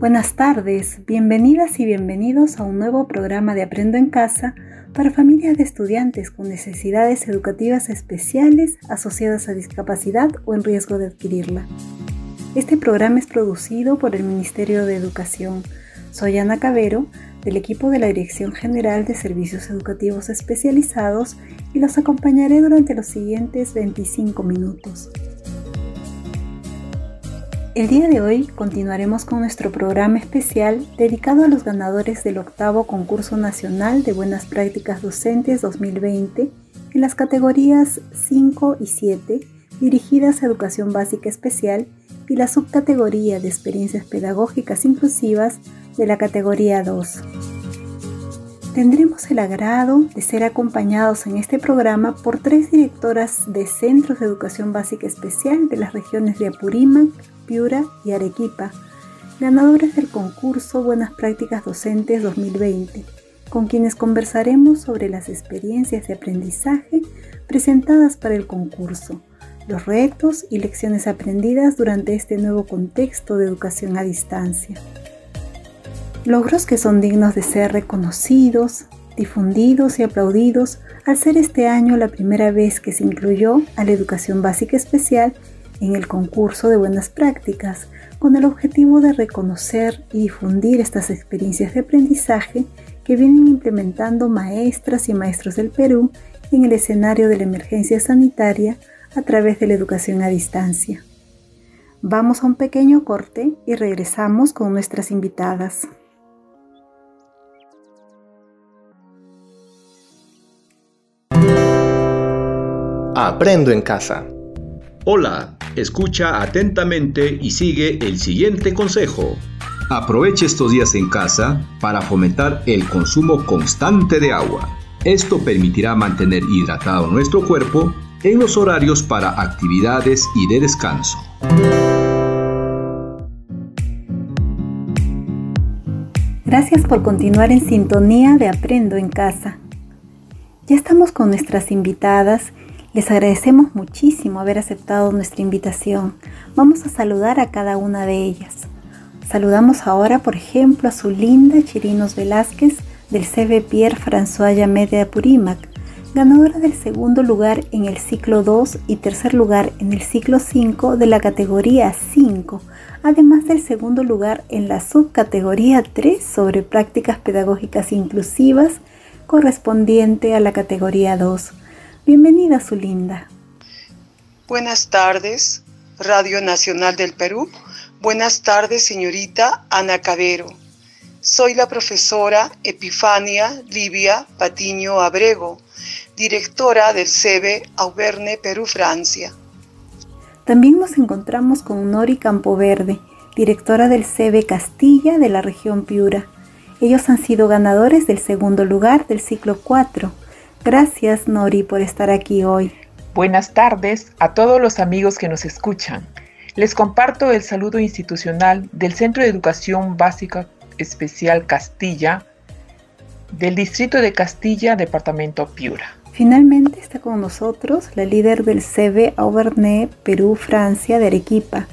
Buenas tardes, bienvenidas y bienvenidos a un nuevo programa de Aprendo en Casa para familias de estudiantes con necesidades educativas especiales asociadas a discapacidad o en riesgo de adquirirla. Este programa es producido por el Ministerio de Educación. Soy Ana Cabero, del equipo de la Dirección General de Servicios Educativos Especializados y los acompañaré durante los siguientes 25 minutos. El día de hoy continuaremos con nuestro programa especial dedicado a los ganadores del octavo concurso nacional de buenas prácticas docentes 2020 en las categorías 5 y 7 dirigidas a educación básica especial y la subcategoría de experiencias pedagógicas inclusivas de la categoría 2. Tendremos el agrado de ser acompañados en este programa por tres directoras de centros de educación básica especial de las regiones de Apurímac, Piura y Arequipa, ganadores del concurso Buenas Prácticas Docentes 2020, con quienes conversaremos sobre las experiencias de aprendizaje presentadas para el concurso, los retos y lecciones aprendidas durante este nuevo contexto de educación a distancia. Logros que son dignos de ser reconocidos, difundidos y aplaudidos al ser este año la primera vez que se incluyó a la educación básica especial en el concurso de buenas prácticas con el objetivo de reconocer y difundir estas experiencias de aprendizaje que vienen implementando maestras y maestros del Perú en el escenario de la emergencia sanitaria a través de la educación a distancia. Vamos a un pequeño corte y regresamos con nuestras invitadas. Aprendo en casa. Hola, escucha atentamente y sigue el siguiente consejo. Aproveche estos días en casa para fomentar el consumo constante de agua. Esto permitirá mantener hidratado nuestro cuerpo en los horarios para actividades y de descanso. Gracias por continuar en sintonía de Aprendo en Casa. Ya estamos con nuestras invitadas les agradecemos muchísimo haber aceptado nuestra invitación. Vamos a saludar a cada una de ellas. Saludamos ahora, por ejemplo, a su linda Chirinos Velázquez del CB Pierre François Llamet de Apurímac, ganadora del segundo lugar en el ciclo 2 y tercer lugar en el ciclo 5 de la categoría 5, además del segundo lugar en la subcategoría 3 sobre prácticas pedagógicas inclusivas correspondiente a la categoría 2. Bienvenida, Zulinda. Buenas tardes, Radio Nacional del Perú. Buenas tardes, señorita Ana Cabero. Soy la profesora Epifania Livia Patiño Abrego, directora del CEBE Auberne, Perú, Francia. También nos encontramos con Nori Campoverde, directora del CEBE Castilla de la región Piura. Ellos han sido ganadores del segundo lugar del ciclo 4 Gracias Nori por estar aquí hoy. Buenas tardes a todos los amigos que nos escuchan. Les comparto el saludo institucional del Centro de Educación Básica Especial Castilla del Distrito de Castilla, Departamento Piura. Finalmente está con nosotros la líder del CB Auvernay, Perú, Francia, de Arequipa,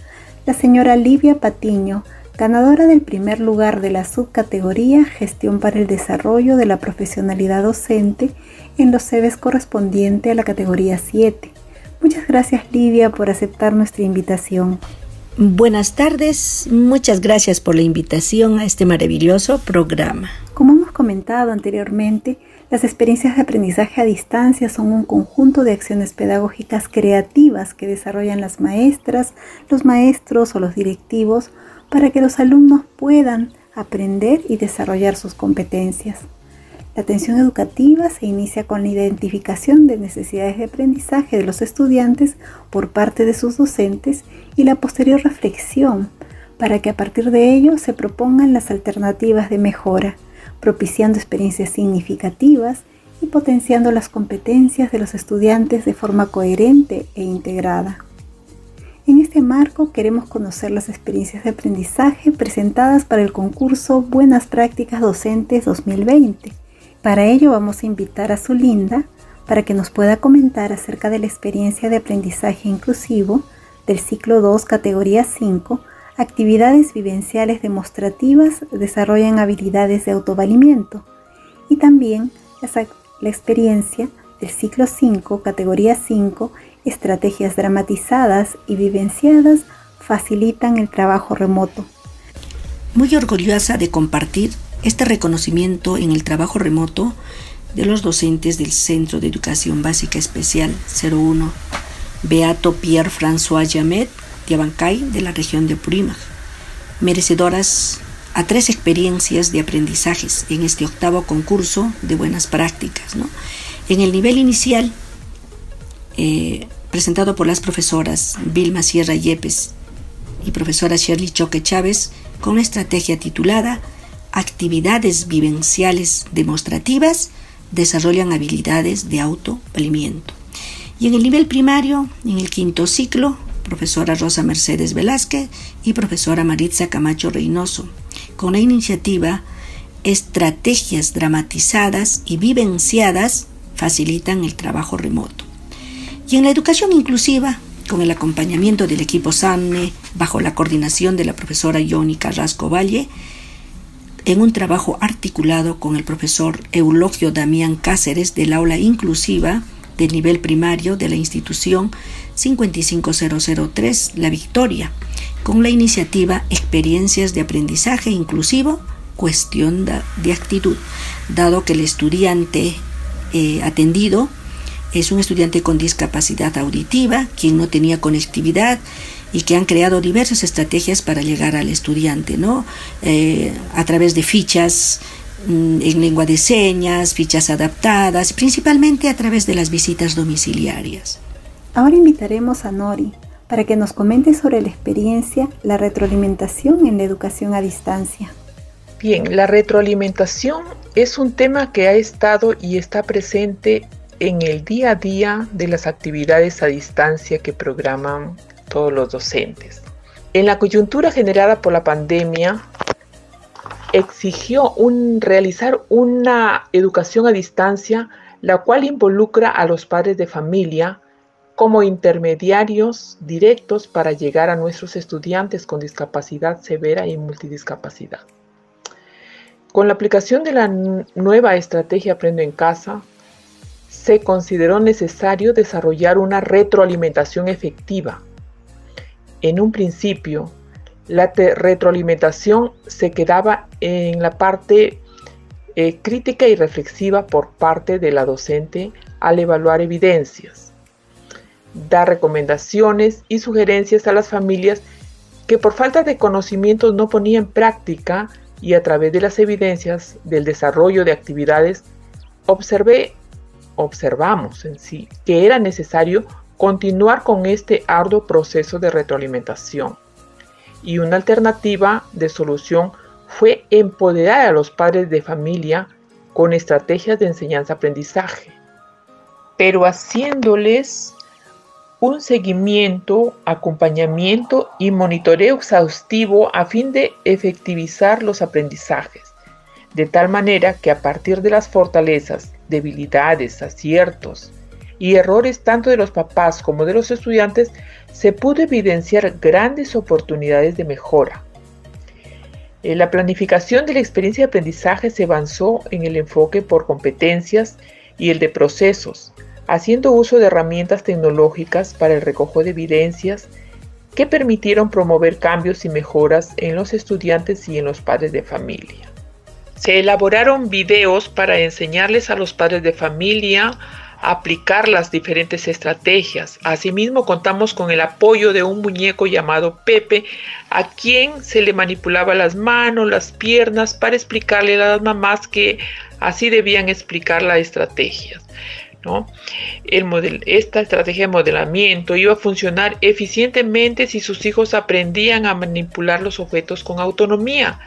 la señora Livia Patiño, ganadora del primer lugar de la subcategoría Gestión para el Desarrollo de la Profesionalidad Docente en los CEBES correspondiente a la categoría 7. Muchas gracias Livia por aceptar nuestra invitación. Buenas tardes, muchas gracias por la invitación a este maravilloso programa. Como hemos comentado anteriormente, las experiencias de aprendizaje a distancia son un conjunto de acciones pedagógicas creativas que desarrollan las maestras, los maestros o los directivos para que los alumnos puedan aprender y desarrollar sus competencias. La atención educativa se inicia con la identificación de necesidades de aprendizaje de los estudiantes por parte de sus docentes y la posterior reflexión para que a partir de ello se propongan las alternativas de mejora, propiciando experiencias significativas y potenciando las competencias de los estudiantes de forma coherente e integrada. En este marco queremos conocer las experiencias de aprendizaje presentadas para el concurso Buenas Prácticas Docentes 2020 para ello vamos a invitar a Zulinda para que nos pueda comentar acerca de la experiencia de aprendizaje inclusivo del ciclo 2, categoría 5, Actividades vivenciales demostrativas desarrollan habilidades de autovalimiento y también la experiencia del ciclo 5, categoría 5, estrategias dramatizadas y vivenciadas facilitan el trabajo remoto. Muy orgullosa de compartir este reconocimiento en el trabajo remoto de los docentes del Centro de Educación Básica Especial 01, Beato Pierre François Jamet de Abancay de la región de Purímac, merecedoras a tres experiencias de aprendizajes en este octavo concurso de buenas prácticas. En el nivel inicial, eh, presentado por las profesoras Vilma Sierra Yepes y profesora Shirley Choque Chávez, con una estrategia titulada Actividades vivenciales demostrativas desarrollan habilidades de autovalimiento. Y en el nivel primario, en el quinto ciclo, profesora Rosa Mercedes Velázquez y profesora Maritza Camacho Reynoso, con la iniciativa Estrategias dramatizadas y vivenciadas facilitan el trabajo remoto. Y en la educación inclusiva, con el acompañamiento del equipo SANE, bajo la coordinación de la profesora Yoni Carrasco Valle, en un trabajo articulado con el profesor Eulogio Damián Cáceres del aula inclusiva del nivel primario de la institución 55003 La Victoria, con la iniciativa Experiencias de Aprendizaje Inclusivo, cuestión de actitud, dado que el estudiante eh, atendido es un estudiante con discapacidad auditiva, quien no tenía conectividad y que han creado diversas estrategias para llegar al estudiante, ¿no? Eh, a través de fichas Mm, en lengua de señas, fichas adaptadas, principalmente a través de las visitas domiciliarias. Ahora invitaremos a Nori para que nos comente sobre la experiencia, la retroalimentación en la educación a distancia. Bien, la retroalimentación es un tema que ha estado y está presente en el día a día de las actividades a distancia que programan todos los docentes. En la coyuntura generada por la pandemia, exigió un, realizar una educación a distancia, la cual involucra a los padres de familia como intermediarios directos para llegar a nuestros estudiantes con discapacidad severa y multidiscapacidad. Con la aplicación de la nueva estrategia Aprendo en Casa, se consideró necesario desarrollar una retroalimentación efectiva. En un principio, la retroalimentación se quedaba en la parte eh, crítica y reflexiva por parte de la docente al evaluar evidencias. Dar recomendaciones y sugerencias a las familias que por falta de conocimientos no ponían en práctica y a través de las evidencias del desarrollo de actividades observé, observamos en sí que era necesario continuar con este arduo proceso de retroalimentación. Y una alternativa de solución fue empoderar a los padres de familia con estrategias de enseñanza-aprendizaje, pero haciéndoles un seguimiento, acompañamiento y monitoreo exhaustivo a fin de efectivizar los aprendizajes, de tal manera que a partir de las fortalezas, debilidades, aciertos y errores tanto de los papás como de los estudiantes, se pudo evidenciar grandes oportunidades de mejora. Eh, la planificación de la experiencia de aprendizaje se avanzó en el enfoque por competencias y el de procesos, haciendo uso de herramientas tecnológicas para el recojo de evidencias que permitieron promover cambios y mejoras en los estudiantes y en los padres de familia. Se elaboraron videos para enseñarles a los padres de familia aplicar las diferentes estrategias. Asimismo, contamos con el apoyo de un muñeco llamado Pepe, a quien se le manipulaba las manos, las piernas, para explicarle a las mamás que así debían explicar las estrategias. ¿no? Esta estrategia de modelamiento iba a funcionar eficientemente si sus hijos aprendían a manipular los objetos con autonomía.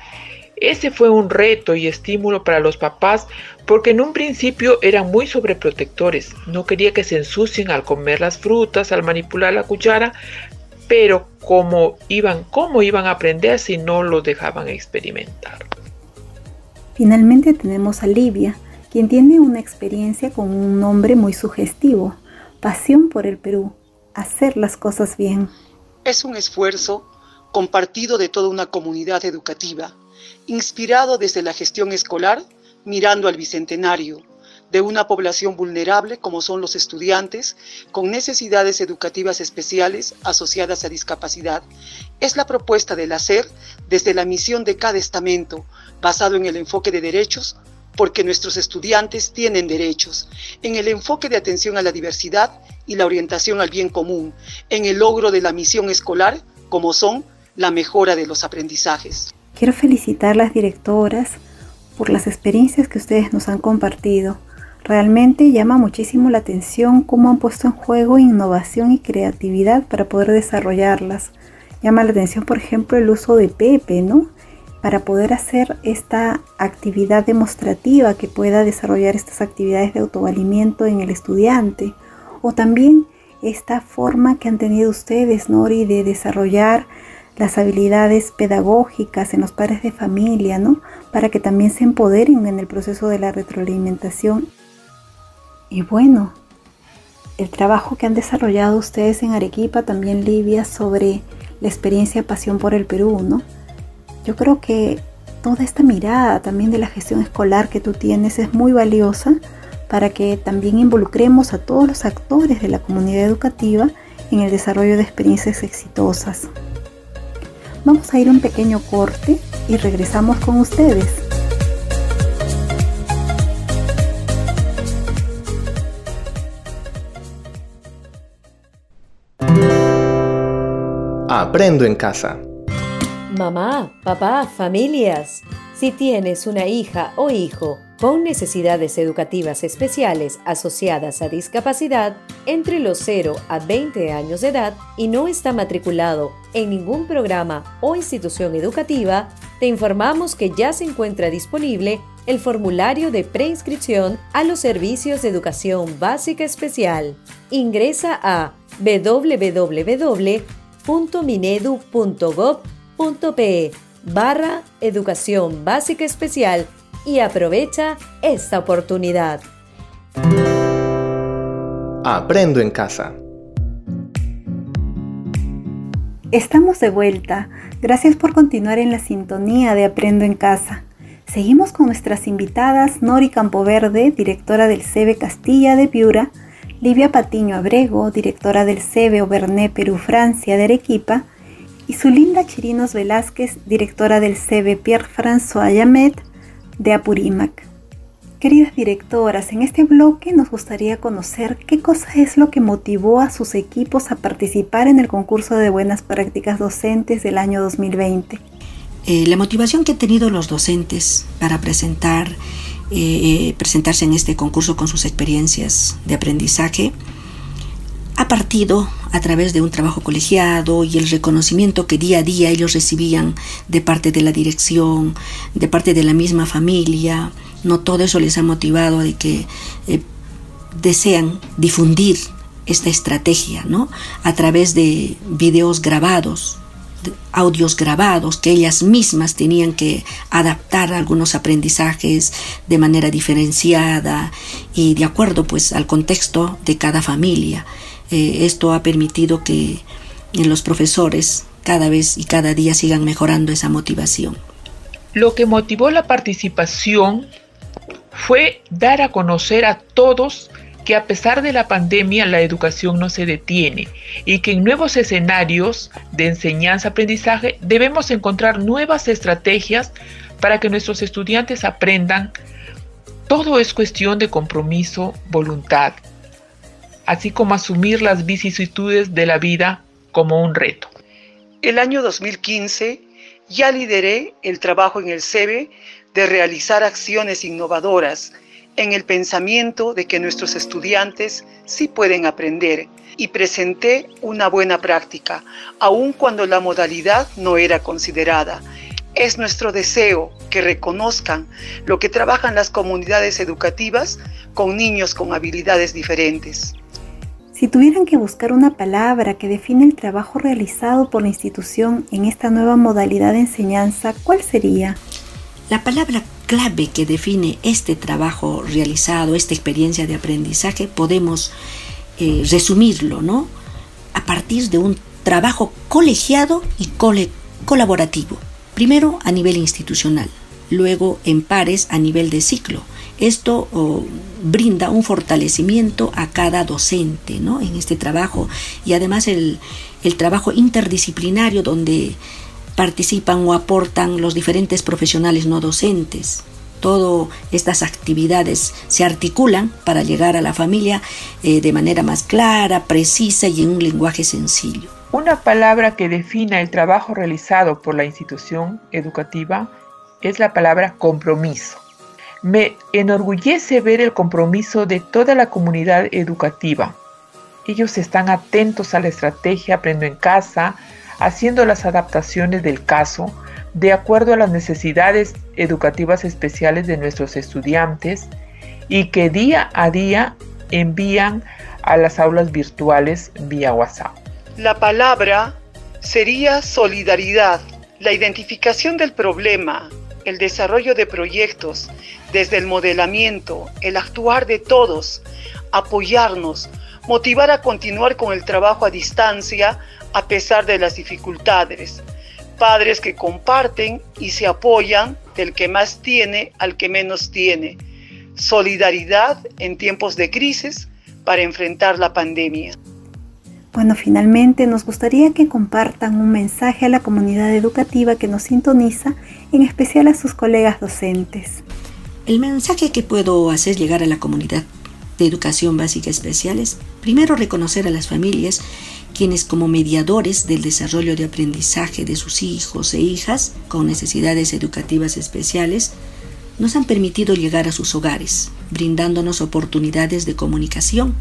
Ese fue un reto y estímulo para los papás porque en un principio eran muy sobreprotectores. No quería que se ensucien al comer las frutas, al manipular la cuchara, pero cómo iban, cómo iban a aprender si no lo dejaban experimentar. Finalmente tenemos a Livia, quien tiene una experiencia con un nombre muy sugestivo, Pasión por el Perú, hacer las cosas bien. Es un esfuerzo compartido de toda una comunidad educativa, inspirado desde la gestión escolar, mirando al bicentenario, de una población vulnerable como son los estudiantes con necesidades educativas especiales asociadas a discapacidad. Es la propuesta del hacer desde la misión de cada estamento, basado en el enfoque de derechos, porque nuestros estudiantes tienen derechos, en el enfoque de atención a la diversidad y la orientación al bien común, en el logro de la misión escolar, como son la mejora de los aprendizajes. Quiero felicitar a las directoras por las experiencias que ustedes nos han compartido Realmente llama muchísimo la atención cómo han puesto en juego innovación y creatividad para poder desarrollarlas. Llama la atención, por ejemplo, el uso de Pepe, ¿no? Para poder hacer esta actividad demostrativa que pueda desarrollar estas actividades de autovalimiento en el estudiante. O también esta forma que han tenido ustedes, Nori, de desarrollar las habilidades pedagógicas en los padres de familia, ¿no? Para que también se empoderen en el proceso de la retroalimentación y bueno, el trabajo que han desarrollado ustedes en Arequipa, también Livia, sobre la experiencia Pasión por el Perú, ¿no? Yo creo que toda esta mirada también de la gestión escolar que tú tienes es muy valiosa para que también involucremos a todos los actores de la comunidad educativa en el desarrollo de experiencias exitosas. Vamos a ir a un pequeño corte y regresamos con ustedes. Aprendo en casa. Mamá, papá, familias. Si tienes una hija o hijo con necesidades educativas especiales asociadas a discapacidad entre los 0 a 20 años de edad y no está matriculado en ningún programa o institución educativa, te informamos que ya se encuentra disponible el formulario de preinscripción a los servicios de educación básica especial. Ingresa a www minedu.gov.pe barra Educación Básica Especial y aprovecha esta oportunidad. Aprendo en casa. Estamos de vuelta. Gracias por continuar en la sintonía de Aprendo en casa. Seguimos con nuestras invitadas Nori Campoverde, directora del CEBE Castilla de Piura, Livia Patiño Abrego, directora del CEBE Oberné Perú Francia de Arequipa, y Zulinda Chirinos Velázquez, directora del CEBE Pierre François Yamet de Apurímac. Queridas directoras, en este bloque nos gustaría conocer qué cosa es lo que motivó a sus equipos a participar en el concurso de buenas prácticas docentes del año 2020. Eh, la motivación que han tenido los docentes para presentar eh, presentarse en este concurso con sus experiencias de aprendizaje, ha partido a través de un trabajo colegiado y el reconocimiento que día a día ellos recibían de parte de la dirección, de parte de la misma familia. No todo eso les ha motivado de que eh, desean difundir esta estrategia, ¿no? A través de videos grabados audios grabados que ellas mismas tenían que adaptar algunos aprendizajes de manera diferenciada y de acuerdo pues al contexto de cada familia. Eh, esto ha permitido que los profesores cada vez y cada día sigan mejorando esa motivación. Lo que motivó la participación fue dar a conocer a todos que a pesar de la pandemia la educación no se detiene y que en nuevos escenarios de enseñanza-aprendizaje debemos encontrar nuevas estrategias para que nuestros estudiantes aprendan. Todo es cuestión de compromiso, voluntad, así como asumir las vicisitudes de la vida como un reto. El año 2015 ya lideré el trabajo en el CEBE de realizar acciones innovadoras en el pensamiento de que nuestros estudiantes sí pueden aprender y presenté una buena práctica, aun cuando la modalidad no era considerada. Es nuestro deseo que reconozcan lo que trabajan las comunidades educativas con niños con habilidades diferentes. Si tuvieran que buscar una palabra que define el trabajo realizado por la institución en esta nueva modalidad de enseñanza, ¿cuál sería? La palabra clave que define este trabajo realizado, esta experiencia de aprendizaje, podemos eh, resumirlo, ¿no? A partir de un trabajo colegiado y colaborativo, primero a nivel institucional, luego en pares a nivel de ciclo. Esto oh, brinda un fortalecimiento a cada docente ¿no? en este trabajo y además el, el trabajo interdisciplinario donde participan o aportan los diferentes profesionales no docentes. Todas estas actividades se articulan para llegar a la familia eh, de manera más clara, precisa y en un lenguaje sencillo. Una palabra que defina el trabajo realizado por la institución educativa es la palabra compromiso. Me enorgullece ver el compromiso de toda la comunidad educativa. Ellos están atentos a la estrategia Aprendo en casa, haciendo las adaptaciones del caso de acuerdo a las necesidades educativas especiales de nuestros estudiantes y que día a día envían a las aulas virtuales vía WhatsApp. La palabra sería solidaridad, la identificación del problema, el desarrollo de proyectos, desde el modelamiento, el actuar de todos, apoyarnos, motivar a continuar con el trabajo a distancia a pesar de las dificultades, padres que comparten y se apoyan del que más tiene al que menos tiene. Solidaridad en tiempos de crisis para enfrentar la pandemia. Bueno, finalmente nos gustaría que compartan un mensaje a la comunidad educativa que nos sintoniza, en especial a sus colegas docentes. El mensaje que puedo hacer llegar a la comunidad de educación básica especial es primero reconocer a las familias quienes como mediadores del desarrollo de aprendizaje de sus hijos e hijas con necesidades educativas especiales, nos han permitido llegar a sus hogares, brindándonos oportunidades de comunicación,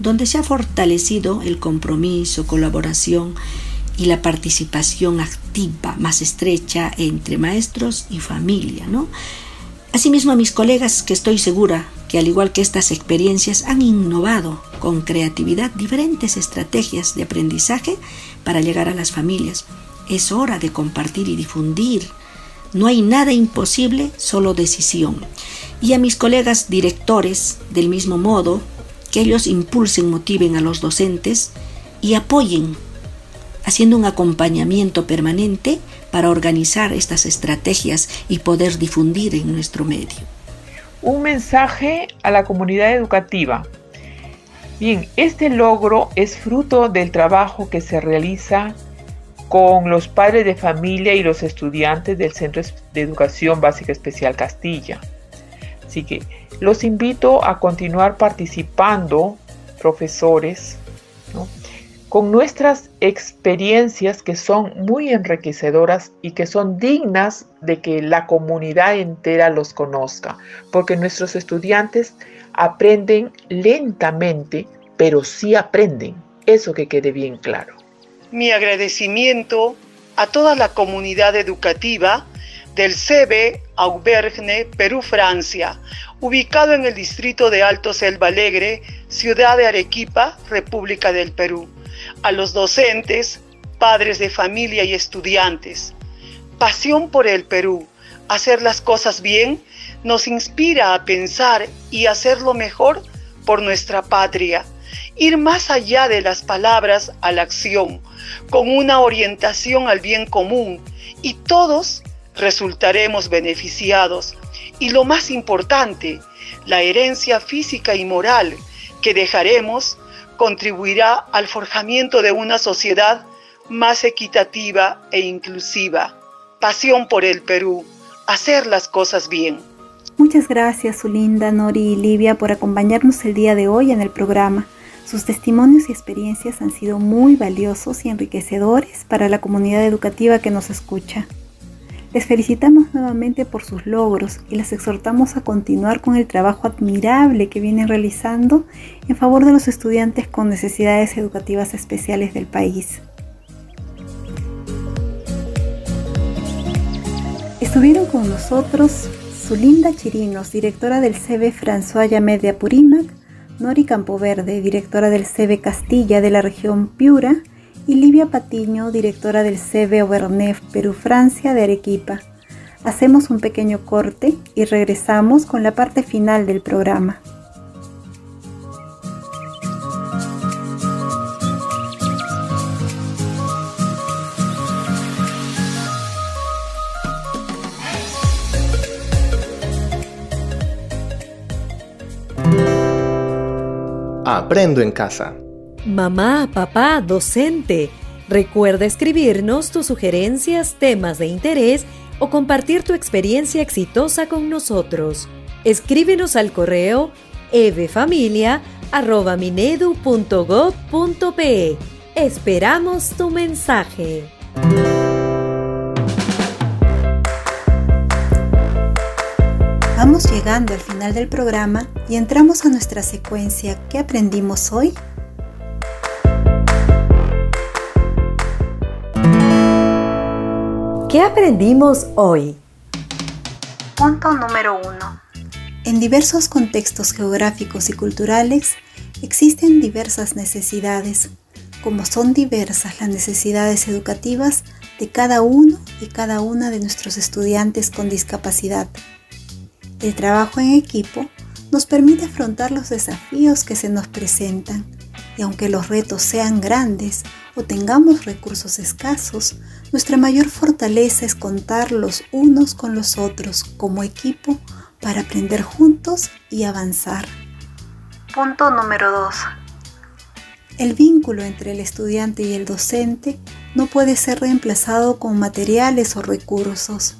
donde se ha fortalecido el compromiso, colaboración y la participación activa más estrecha entre maestros y familia, ¿no? Asimismo a mis colegas que estoy segura que al igual que estas experiencias han innovado con creatividad diferentes estrategias de aprendizaje para llegar a las familias. Es hora de compartir y difundir. No hay nada imposible, solo decisión. Y a mis colegas directores, del mismo modo, que ellos impulsen, motiven a los docentes y apoyen, haciendo un acompañamiento permanente para organizar estas estrategias y poder difundir en nuestro medio. Un mensaje a la comunidad educativa. Bien, este logro es fruto del trabajo que se realiza con los padres de familia y los estudiantes del Centro de Educación Básica Especial Castilla. Así que los invito a continuar participando, profesores, ¿no? Con nuestras experiencias que son muy enriquecedoras y que son dignas de que la comunidad entera los conozca, porque nuestros estudiantes aprenden lentamente, pero sí aprenden. Eso que quede bien claro. Mi agradecimiento a toda la comunidad educativa del CB Auvergne, Perú, Francia, ubicado en el distrito de Alto Selva Alegre, ciudad de Arequipa, República del Perú a los docentes, padres de familia y estudiantes. Pasión por el Perú, hacer las cosas bien, nos inspira a pensar y hacerlo mejor por nuestra patria. Ir más allá de las palabras a la acción, con una orientación al bien común, y todos resultaremos beneficiados. Y lo más importante, la herencia física y moral que dejaremos contribuirá al forjamiento de una sociedad más equitativa e inclusiva. Pasión por el Perú, hacer las cosas bien. Muchas gracias, Zulinda, Nori y Livia, por acompañarnos el día de hoy en el programa. Sus testimonios y experiencias han sido muy valiosos y enriquecedores para la comunidad educativa que nos escucha. Les felicitamos nuevamente por sus logros y les exhortamos a continuar con el trabajo admirable que vienen realizando en favor de los estudiantes con necesidades educativas especiales del país. Estuvieron con nosotros Zulinda Chirinos, directora del CB François Llamed de Apurímac, Nori Campoverde, directora del CB Castilla de la región Piura, y Livia Patiño, directora del CB Obernef Perú-Francia de Arequipa. Hacemos un pequeño corte y regresamos con la parte final del programa. Aprendo en casa. Mamá, papá, docente. Recuerda escribirnos tus sugerencias, temas de interés o compartir tu experiencia exitosa con nosotros. Escríbenos al correo evefamilia.minedu.gov.pe. Esperamos tu mensaje. Vamos llegando al final del programa y entramos a nuestra secuencia ¿Qué aprendimos hoy? ¿Qué aprendimos hoy? Punto número 1. En diversos contextos geográficos y culturales existen diversas necesidades, como son diversas las necesidades educativas de cada uno y cada una de nuestros estudiantes con discapacidad. El trabajo en equipo nos permite afrontar los desafíos que se nos presentan y aunque los retos sean grandes o tengamos recursos escasos, nuestra mayor fortaleza es contar los unos con los otros como equipo para aprender juntos y avanzar. Punto número 2. El vínculo entre el estudiante y el docente no puede ser reemplazado con materiales o recursos.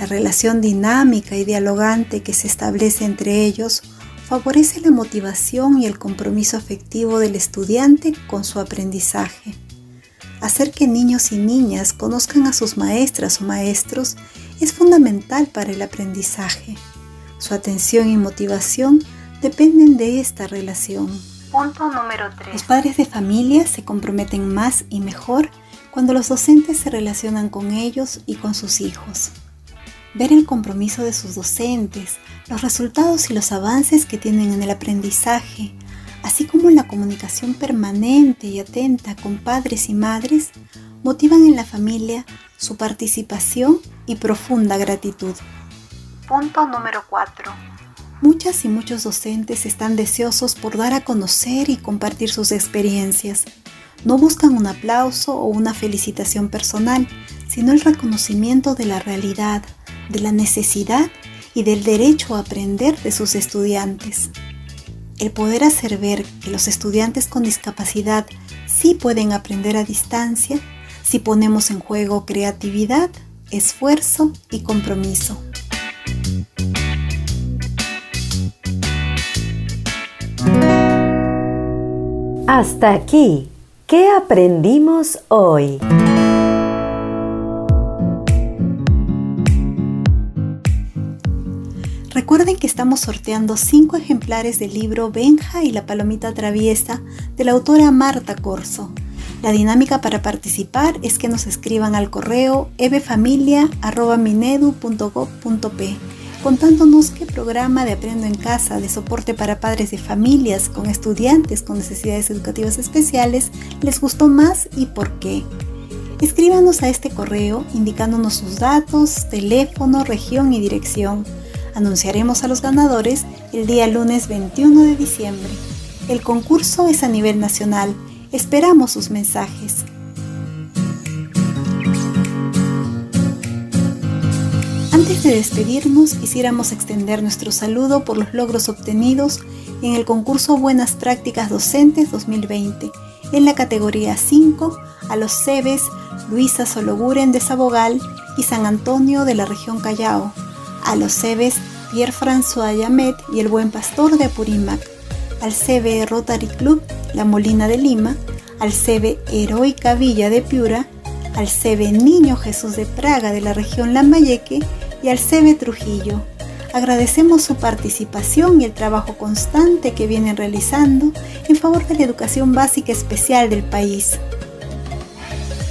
La relación dinámica y dialogante que se establece entre ellos favorece la motivación y el compromiso afectivo del estudiante con su aprendizaje. Hacer que niños y niñas conozcan a sus maestras o maestros es fundamental para el aprendizaje. Su atención y motivación dependen de esta relación. Punto número 3. Los padres de familia se comprometen más y mejor cuando los docentes se relacionan con ellos y con sus hijos. Ver el compromiso de sus docentes, los resultados y los avances que tienen en el aprendizaje, así como la comunicación permanente y atenta con padres y madres, motivan en la familia su participación y profunda gratitud. Punto número 4. Muchas y muchos docentes están deseosos por dar a conocer y compartir sus experiencias. No buscan un aplauso o una felicitación personal, sino el reconocimiento de la realidad, de la necesidad y del derecho a aprender de sus estudiantes. El poder hacer ver que los estudiantes con discapacidad sí pueden aprender a distancia si ponemos en juego creatividad, esfuerzo y compromiso. Hasta aquí, ¿qué aprendimos hoy? Recuerden que estamos sorteando 5 ejemplares del libro Benja y la palomita traviesa de la autora Marta Corso. La dinámica para participar es que nos escriban al correo evefamilia.minedu.gov.p contándonos qué programa de Aprendo en Casa de soporte para padres de familias con estudiantes con necesidades educativas especiales les gustó más y por qué. Escríbanos a este correo indicándonos sus datos, teléfono, región y dirección. Anunciaremos a los ganadores el día lunes 21 de diciembre. El concurso es a nivel nacional. Esperamos sus mensajes. Antes de despedirnos, quisiéramos extender nuestro saludo por los logros obtenidos en el concurso Buenas Prácticas Docentes 2020 en la categoría 5 a los CEBES Luisa Sologuren de Sabogal y San Antonio de la región Callao, a los CEBES Pierre-François Yamet y el Buen Pastor de Apurímac, al CB Rotary Club La Molina de Lima, al CB Heroica Villa de Piura, al CB Niño Jesús de Praga de la región Lambayeque y al CB Trujillo. Agradecemos su participación y el trabajo constante que vienen realizando en favor de la educación básica especial del país.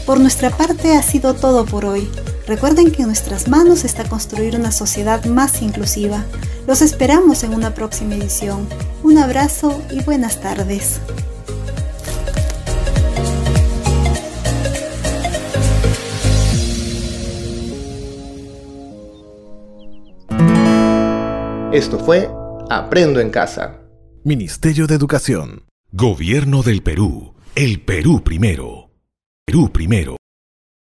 Por nuestra parte ha sido todo por hoy. Recuerden que en nuestras manos está construir una sociedad más inclusiva. Los esperamos en una próxima edición. Un abrazo y buenas tardes. Esto fue Aprendo en Casa. Ministerio de Educación. Gobierno del Perú. El Perú primero. Perú primero.